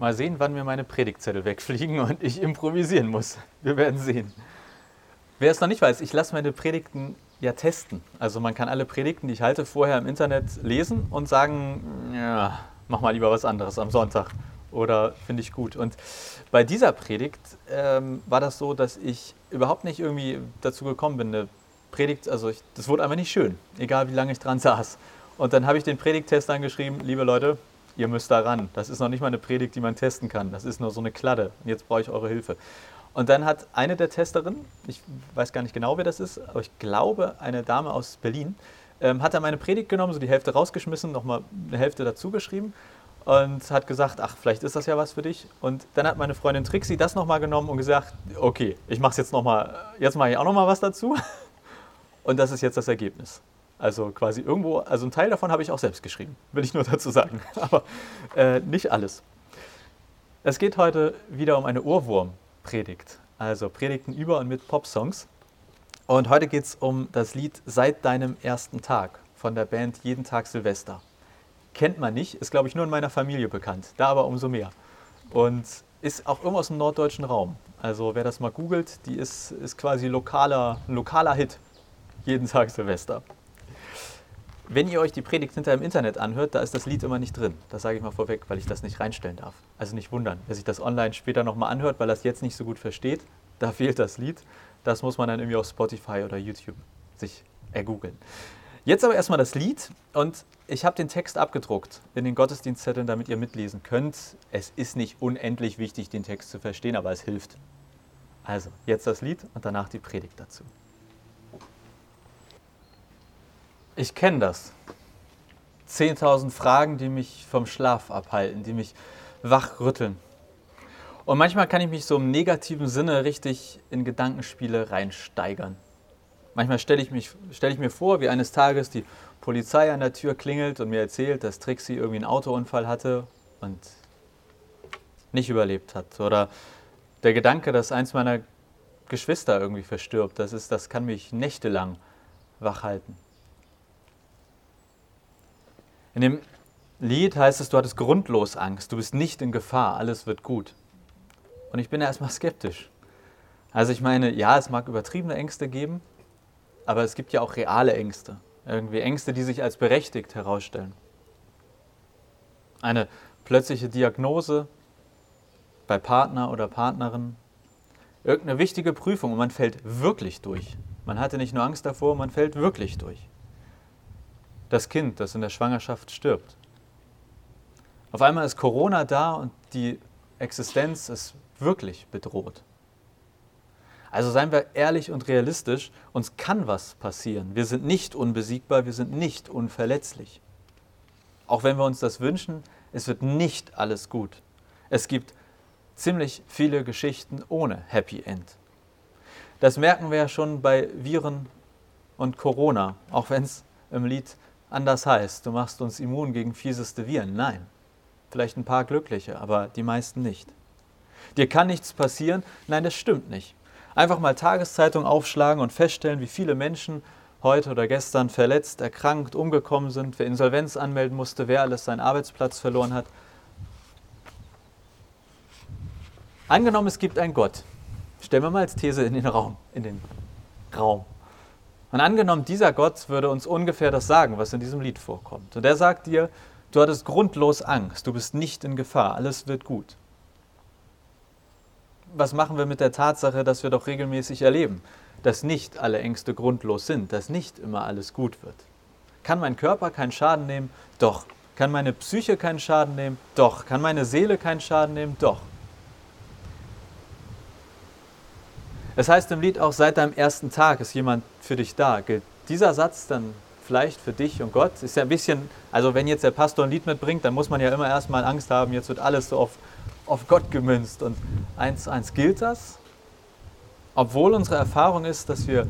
Mal sehen, wann mir meine Predigtzettel wegfliegen und ich improvisieren muss. Wir werden sehen. Wer es noch nicht weiß, ich lasse meine Predigten ja testen. Also man kann alle Predigten, die ich halte, vorher im Internet lesen und sagen, ja, mach mal lieber was anderes am Sonntag oder finde ich gut. Und bei dieser Predigt ähm, war das so, dass ich überhaupt nicht irgendwie dazu gekommen bin, eine Predigt, also ich, das wurde einfach nicht schön, egal wie lange ich dran saß. Und dann habe ich den Predigttest angeschrieben, liebe Leute, ihr müsst da ran. Das ist noch nicht mal eine Predigt, die man testen kann. Das ist nur so eine Kladde. Jetzt brauche ich eure Hilfe. Und dann hat eine der Testerinnen, ich weiß gar nicht genau, wer das ist, aber ich glaube, eine Dame aus Berlin, ähm, hat dann meine Predigt genommen, so die Hälfte rausgeschmissen, nochmal eine Hälfte dazu geschrieben und hat gesagt, ach, vielleicht ist das ja was für dich. Und dann hat meine Freundin Trixie das nochmal genommen und gesagt, okay, ich mache es jetzt nochmal, jetzt mache ich auch nochmal was dazu. Und das ist jetzt das Ergebnis. Also quasi irgendwo, also ein Teil davon habe ich auch selbst geschrieben, will ich nur dazu sagen, aber äh, nicht alles. Es geht heute wieder um eine Ohrwurm-Predigt, also Predigten über und mit Popsongs. Und heute geht es um das Lied Seit deinem ersten Tag von der Band Jeden Tag Silvester. Kennt man nicht, ist glaube ich nur in meiner Familie bekannt, da aber umso mehr. Und ist auch irgendwo aus dem norddeutschen Raum. Also wer das mal googelt, die ist, ist quasi lokaler, lokaler Hit. Jeden Tag Silvester. Wenn ihr euch die Predigt hinter im Internet anhört, da ist das Lied immer nicht drin. Das sage ich mal vorweg, weil ich das nicht reinstellen darf. Also nicht wundern, wer sich das online später nochmal anhört, weil er es jetzt nicht so gut versteht, da fehlt das Lied. Das muss man dann irgendwie auf Spotify oder YouTube sich ergoogeln. Jetzt aber erstmal das Lied und ich habe den Text abgedruckt in den Gottesdienstzetteln, damit ihr mitlesen könnt. Es ist nicht unendlich wichtig, den Text zu verstehen, aber es hilft. Also, jetzt das Lied und danach die Predigt dazu. Ich kenne das. 10.000 Fragen, die mich vom Schlaf abhalten, die mich wachrütteln. Und manchmal kann ich mich so im negativen Sinne richtig in Gedankenspiele reinsteigern. Manchmal stelle ich, stell ich mir vor, wie eines Tages die Polizei an der Tür klingelt und mir erzählt, dass Trixie irgendwie einen Autounfall hatte und nicht überlebt hat. Oder der Gedanke, dass eins meiner Geschwister irgendwie verstirbt, das, ist, das kann mich nächtelang wachhalten. In dem Lied heißt es, du hattest grundlos Angst, du bist nicht in Gefahr, alles wird gut. Und ich bin erstmal skeptisch. Also ich meine, ja, es mag übertriebene Ängste geben, aber es gibt ja auch reale Ängste. Irgendwie Ängste, die sich als berechtigt herausstellen. Eine plötzliche Diagnose bei Partner oder Partnerin, irgendeine wichtige Prüfung und man fällt wirklich durch. Man hatte nicht nur Angst davor, man fällt wirklich durch das Kind, das in der Schwangerschaft stirbt. Auf einmal ist Corona da und die Existenz ist wirklich bedroht. Also seien wir ehrlich und realistisch, uns kann was passieren. Wir sind nicht unbesiegbar, wir sind nicht unverletzlich. Auch wenn wir uns das wünschen, es wird nicht alles gut. Es gibt ziemlich viele Geschichten ohne Happy End. Das merken wir ja schon bei Viren und Corona, auch wenn es im Lied anders heißt, du machst uns immun gegen fieseste Viren. Nein, vielleicht ein paar glückliche, aber die meisten nicht. Dir kann nichts passieren? Nein, das stimmt nicht. Einfach mal Tageszeitung aufschlagen und feststellen, wie viele Menschen heute oder gestern verletzt, erkrankt, umgekommen sind, wer Insolvenz anmelden musste, wer alles seinen Arbeitsplatz verloren hat. Angenommen, es gibt einen Gott. Stellen wir mal als These in den Raum, in den Raum. Und angenommen, dieser Gott würde uns ungefähr das sagen, was in diesem Lied vorkommt. Und er sagt dir, du hattest grundlos Angst, du bist nicht in Gefahr, alles wird gut. Was machen wir mit der Tatsache, dass wir doch regelmäßig erleben, dass nicht alle Ängste grundlos sind, dass nicht immer alles gut wird? Kann mein Körper keinen Schaden nehmen? Doch. Kann meine Psyche keinen Schaden nehmen? Doch. Kann meine Seele keinen Schaden nehmen? Doch. Es heißt im Lied auch, seit deinem ersten Tag ist jemand für dich da. Gilt dieser Satz dann vielleicht für dich und Gott? Ist ja ein bisschen, also wenn jetzt der Pastor ein Lied mitbringt, dann muss man ja immer erstmal Angst haben, jetzt wird alles so auf, auf Gott gemünzt. Und eins, eins gilt das, obwohl unsere Erfahrung ist, dass wir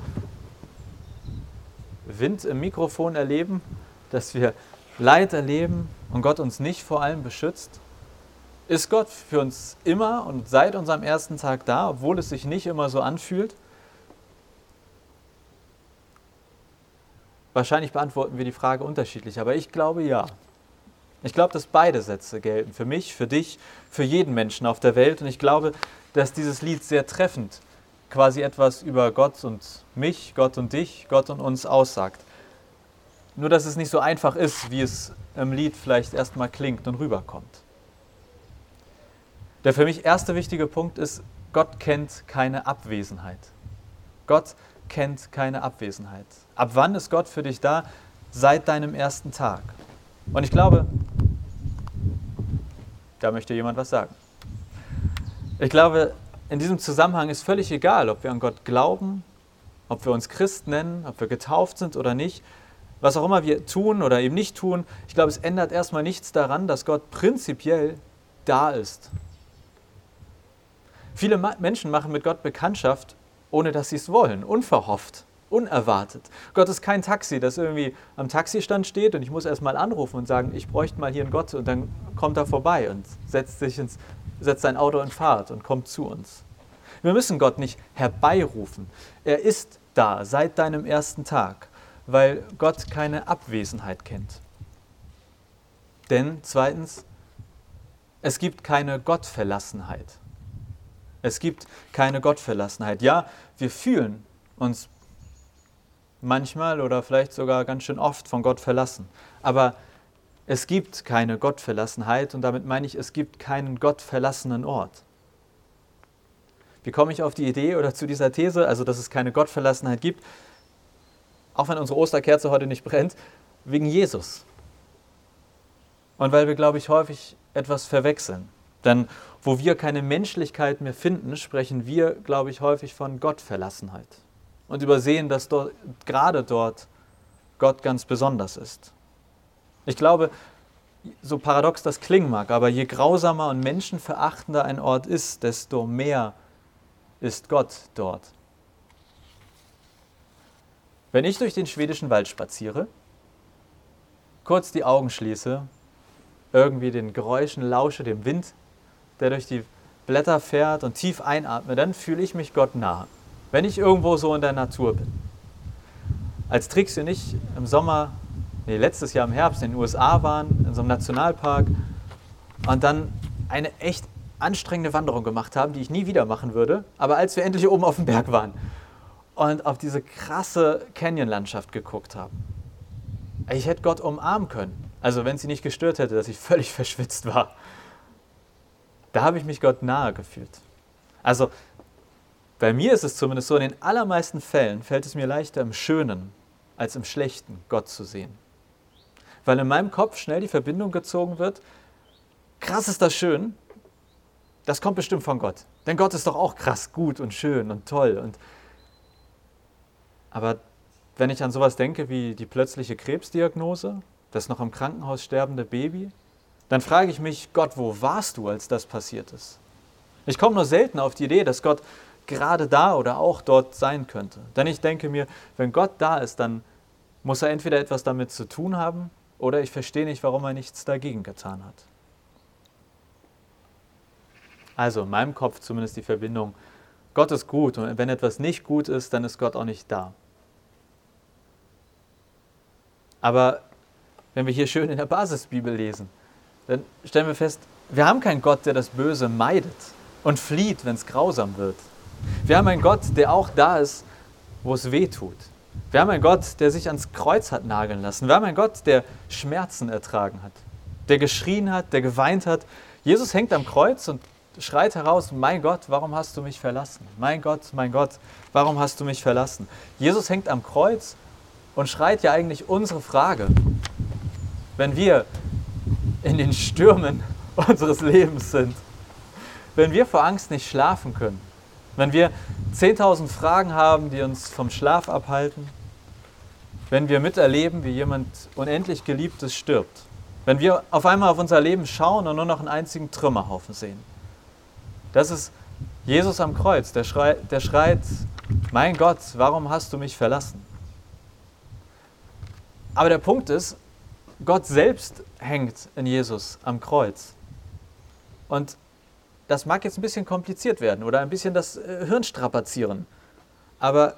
Wind im Mikrofon erleben, dass wir Leid erleben und Gott uns nicht vor allem beschützt, ist Gott für uns immer und seit unserem ersten Tag da, obwohl es sich nicht immer so anfühlt? Wahrscheinlich beantworten wir die Frage unterschiedlich, aber ich glaube ja. Ich glaube, dass beide Sätze gelten. Für mich, für dich, für jeden Menschen auf der Welt. Und ich glaube, dass dieses Lied sehr treffend quasi etwas über Gott und mich, Gott und dich, Gott und uns aussagt. Nur, dass es nicht so einfach ist, wie es im Lied vielleicht erstmal klingt und rüberkommt. Der für mich erste wichtige Punkt ist, Gott kennt keine Abwesenheit. Gott kennt keine Abwesenheit. Ab wann ist Gott für dich da? Seit deinem ersten Tag. Und ich glaube, da möchte jemand was sagen. Ich glaube, in diesem Zusammenhang ist völlig egal, ob wir an Gott glauben, ob wir uns Christ nennen, ob wir getauft sind oder nicht, was auch immer wir tun oder eben nicht tun. Ich glaube, es ändert erstmal nichts daran, dass Gott prinzipiell da ist. Viele Menschen machen mit Gott Bekanntschaft, ohne dass sie es wollen, unverhofft unerwartet. Gott ist kein Taxi, das irgendwie am Taxistand steht und ich muss erst mal anrufen und sagen, ich bräuchte mal hier einen Gott und dann kommt er vorbei und setzt, sich ins, setzt sein Auto in Fahrt und kommt zu uns. Wir müssen Gott nicht herbeirufen. Er ist da seit deinem ersten Tag, weil Gott keine Abwesenheit kennt. Denn zweitens, es gibt keine Gottverlassenheit. Es gibt keine Gottverlassenheit. Ja, wir fühlen uns manchmal oder vielleicht sogar ganz schön oft von Gott verlassen. Aber es gibt keine Gottverlassenheit und damit meine ich, es gibt keinen gottverlassenen Ort. Wie komme ich auf die Idee oder zu dieser These, also dass es keine Gottverlassenheit gibt, auch wenn unsere Osterkerze heute nicht brennt, wegen Jesus. Und weil wir, glaube ich, häufig etwas verwechseln. Denn wo wir keine Menschlichkeit mehr finden, sprechen wir, glaube ich, häufig von Gottverlassenheit und übersehen, dass dort, gerade dort Gott ganz besonders ist. Ich glaube, so paradox das klingen mag, aber je grausamer und menschenverachtender ein Ort ist, desto mehr ist Gott dort. Wenn ich durch den schwedischen Wald spaziere, kurz die Augen schließe, irgendwie den Geräuschen lausche, dem Wind, der durch die Blätter fährt und tief einatme, dann fühle ich mich Gott nahe wenn ich irgendwo so in der Natur bin. Als Trixie und ich im Sommer, nee, letztes Jahr im Herbst in den USA waren, in so einem Nationalpark und dann eine echt anstrengende Wanderung gemacht haben, die ich nie wieder machen würde, aber als wir endlich oben auf dem Berg waren und auf diese krasse Canyon-Landschaft geguckt haben, ich hätte Gott umarmen können. Also wenn sie nicht gestört hätte, dass ich völlig verschwitzt war. Da habe ich mich Gott nahe gefühlt. Also bei mir ist es zumindest so, in den allermeisten Fällen fällt es mir leichter im Schönen als im Schlechten Gott zu sehen. Weil in meinem Kopf schnell die Verbindung gezogen wird, krass ist das schön, das kommt bestimmt von Gott. Denn Gott ist doch auch krass gut und schön und toll. Und Aber wenn ich an sowas denke wie die plötzliche Krebsdiagnose, das noch im Krankenhaus sterbende Baby, dann frage ich mich, Gott, wo warst du, als das passiert ist? Ich komme nur selten auf die Idee, dass Gott gerade da oder auch dort sein könnte. Denn ich denke mir, wenn Gott da ist, dann muss er entweder etwas damit zu tun haben oder ich verstehe nicht, warum er nichts dagegen getan hat. Also in meinem Kopf zumindest die Verbindung, Gott ist gut und wenn etwas nicht gut ist, dann ist Gott auch nicht da. Aber wenn wir hier schön in der Basisbibel lesen, dann stellen wir fest, wir haben keinen Gott, der das Böse meidet und flieht, wenn es grausam wird. Wir haben einen Gott, der auch da ist, wo es weh tut. Wir haben einen Gott, der sich ans Kreuz hat nageln lassen. Wir haben einen Gott, der Schmerzen ertragen hat, der geschrien hat, der geweint hat. Jesus hängt am Kreuz und schreit heraus, mein Gott, warum hast du mich verlassen? Mein Gott, mein Gott, warum hast du mich verlassen? Jesus hängt am Kreuz und schreit ja eigentlich unsere Frage. Wenn wir in den Stürmen unseres Lebens sind, wenn wir vor Angst nicht schlafen können, wenn wir 10.000 Fragen haben, die uns vom Schlaf abhalten, wenn wir miterleben, wie jemand unendlich Geliebtes stirbt, wenn wir auf einmal auf unser Leben schauen und nur noch einen einzigen Trümmerhaufen sehen. Das ist Jesus am Kreuz, der, schrei, der schreit, mein Gott, warum hast du mich verlassen? Aber der Punkt ist, Gott selbst hängt in Jesus am Kreuz. Und das mag jetzt ein bisschen kompliziert werden oder ein bisschen das äh, Hirn strapazieren. Aber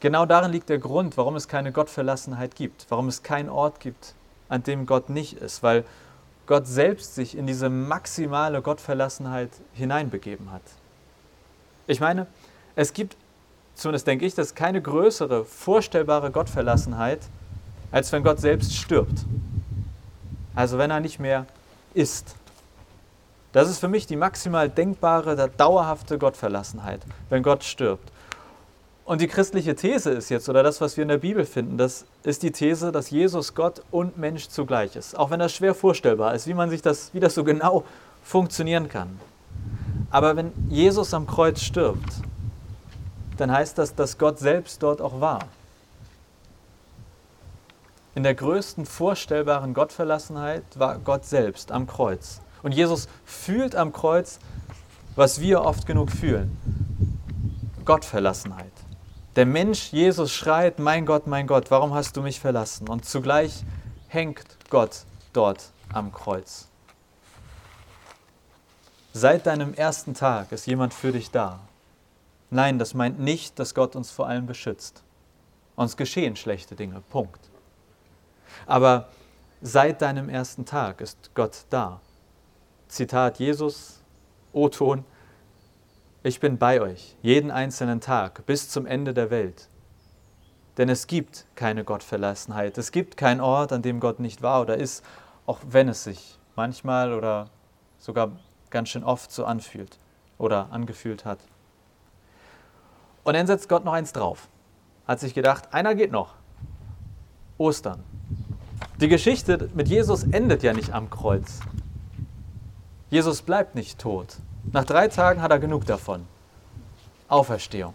genau darin liegt der Grund, warum es keine Gottverlassenheit gibt, warum es keinen Ort gibt, an dem Gott nicht ist, weil Gott selbst sich in diese maximale Gottverlassenheit hineinbegeben hat. Ich meine, es gibt, zumindest denke ich, dass keine größere vorstellbare Gottverlassenheit, als wenn Gott selbst stirbt. Also wenn er nicht mehr ist. Das ist für mich die maximal denkbare, dauerhafte Gottverlassenheit, wenn Gott stirbt. Und die christliche These ist jetzt, oder das, was wir in der Bibel finden, das ist die These, dass Jesus Gott und Mensch zugleich ist. Auch wenn das schwer vorstellbar ist, wie man sich das, wie das so genau funktionieren kann. Aber wenn Jesus am Kreuz stirbt, dann heißt das, dass Gott selbst dort auch war. In der größten vorstellbaren Gottverlassenheit war Gott selbst am Kreuz. Und Jesus fühlt am Kreuz, was wir oft genug fühlen. Gottverlassenheit. Der Mensch Jesus schreit, mein Gott, mein Gott, warum hast du mich verlassen? Und zugleich hängt Gott dort am Kreuz. Seit deinem ersten Tag ist jemand für dich da. Nein, das meint nicht, dass Gott uns vor allem beschützt. Uns geschehen schlechte Dinge, Punkt. Aber seit deinem ersten Tag ist Gott da. Zitat Jesus, O-Ton, ich bin bei euch jeden einzelnen Tag bis zum Ende der Welt. Denn es gibt keine Gottverlassenheit. Es gibt keinen Ort, an dem Gott nicht war oder ist, auch wenn es sich manchmal oder sogar ganz schön oft so anfühlt oder angefühlt hat. Und dann setzt Gott noch eins drauf. Hat sich gedacht, einer geht noch. Ostern. Die Geschichte mit Jesus endet ja nicht am Kreuz. Jesus bleibt nicht tot. Nach drei Tagen hat er genug davon. Auferstehung.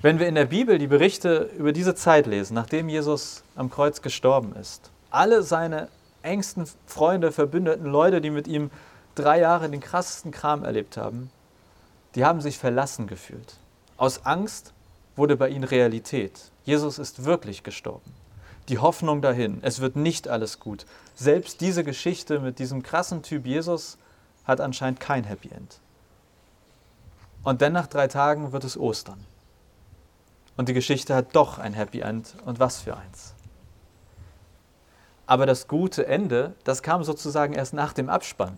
Wenn wir in der Bibel die Berichte über diese Zeit lesen, nachdem Jesus am Kreuz gestorben ist, alle seine engsten Freunde, Verbündeten, Leute, die mit ihm drei Jahre den krassesten Kram erlebt haben, die haben sich verlassen gefühlt. Aus Angst wurde bei ihnen Realität. Jesus ist wirklich gestorben. Die Hoffnung dahin, es wird nicht alles gut. Selbst diese Geschichte mit diesem krassen Typ Jesus hat anscheinend kein Happy End. Und dann nach drei Tagen wird es Ostern. Und die Geschichte hat doch ein Happy End. Und was für eins. Aber das gute Ende, das kam sozusagen erst nach dem Abspann.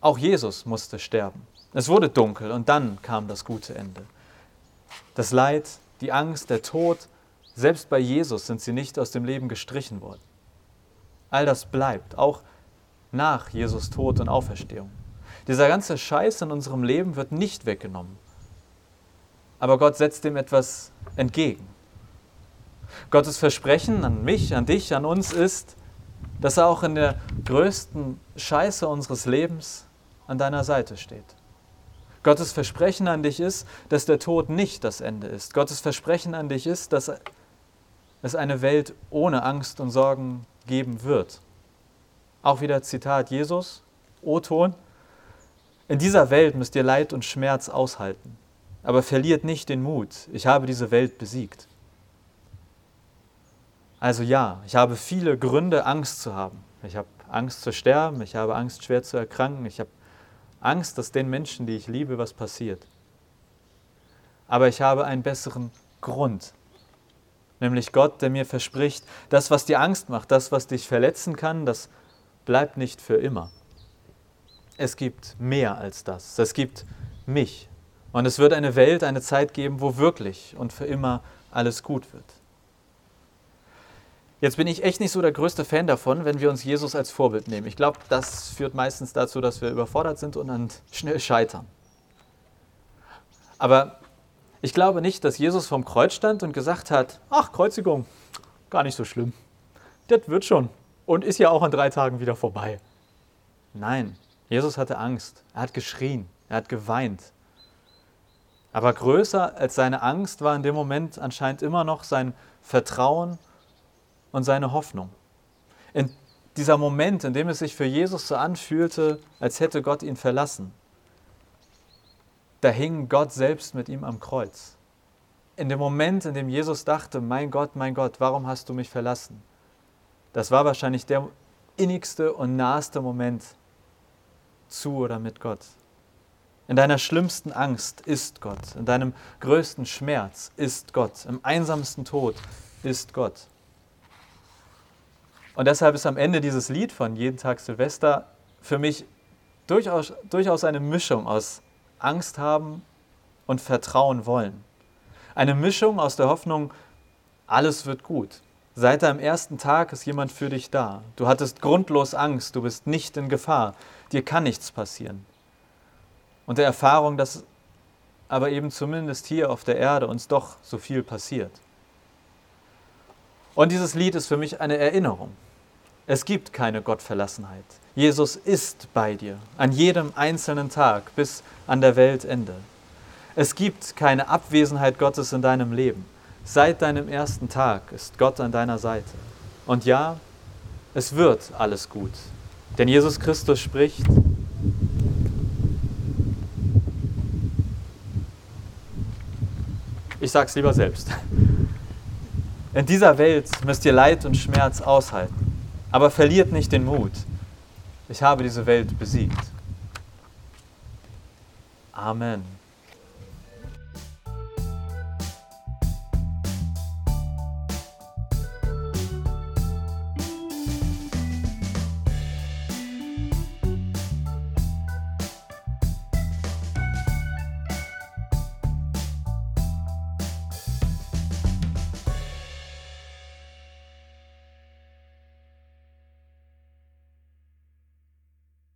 Auch Jesus musste sterben. Es wurde dunkel und dann kam das gute Ende. Das Leid, die Angst, der Tod, selbst bei Jesus sind sie nicht aus dem Leben gestrichen worden. All das bleibt, auch nach Jesus Tod und Auferstehung. Dieser ganze Scheiß in unserem Leben wird nicht weggenommen. Aber Gott setzt dem etwas entgegen. Gottes Versprechen an mich, an dich, an uns ist, dass er auch in der größten Scheiße unseres Lebens an deiner Seite steht. Gottes Versprechen an dich ist, dass der Tod nicht das Ende ist. Gottes Versprechen an dich ist, dass es eine Welt ohne Angst und Sorgen geben wird. Auch wieder Zitat Jesus, O-Ton. In dieser Welt müsst ihr Leid und Schmerz aushalten, aber verliert nicht den Mut. Ich habe diese Welt besiegt. Also ja, ich habe viele Gründe, Angst zu haben. Ich habe Angst zu sterben, ich habe Angst, schwer zu erkranken, ich habe Angst, dass den Menschen, die ich liebe, was passiert. Aber ich habe einen besseren Grund, nämlich Gott, der mir verspricht, das, was dir Angst macht, das, was dich verletzen kann, das bleibt nicht für immer. Es gibt mehr als das. Es gibt mich. Und es wird eine Welt, eine Zeit geben, wo wirklich und für immer alles gut wird. Jetzt bin ich echt nicht so der größte Fan davon, wenn wir uns Jesus als Vorbild nehmen. Ich glaube, das führt meistens dazu, dass wir überfordert sind und dann schnell scheitern. Aber ich glaube nicht, dass Jesus vom Kreuz stand und gesagt hat, ach, Kreuzigung, gar nicht so schlimm. Das wird schon und ist ja auch in drei Tagen wieder vorbei. Nein, Jesus hatte Angst, er hat geschrien, er hat geweint. Aber größer als seine Angst war in dem Moment anscheinend immer noch sein Vertrauen und seine Hoffnung. In dieser Moment, in dem es sich für Jesus so anfühlte, als hätte Gott ihn verlassen, da hing Gott selbst mit ihm am Kreuz. In dem Moment, in dem Jesus dachte, mein Gott, mein Gott, warum hast du mich verlassen? Das war wahrscheinlich der innigste und naheste Moment zu oder mit Gott. In deiner schlimmsten Angst ist Gott. In deinem größten Schmerz ist Gott. Im einsamsten Tod ist Gott. Und deshalb ist am Ende dieses Lied von Jeden Tag Silvester für mich durchaus, durchaus eine Mischung aus Angst haben und Vertrauen wollen. Eine Mischung aus der Hoffnung, alles wird gut. Seit deinem ersten Tag ist jemand für dich da. Du hattest grundlos Angst, du bist nicht in Gefahr, dir kann nichts passieren. Und der Erfahrung, dass aber eben zumindest hier auf der Erde uns doch so viel passiert. Und dieses Lied ist für mich eine Erinnerung. Es gibt keine Gottverlassenheit. Jesus ist bei dir an jedem einzelnen Tag bis an der Weltende. Es gibt keine Abwesenheit Gottes in deinem Leben. Seit deinem ersten Tag ist Gott an deiner Seite. Und ja, es wird alles gut. Denn Jesus Christus spricht, ich sage es lieber selbst. In dieser Welt müsst ihr Leid und Schmerz aushalten, aber verliert nicht den Mut. Ich habe diese Welt besiegt. Amen.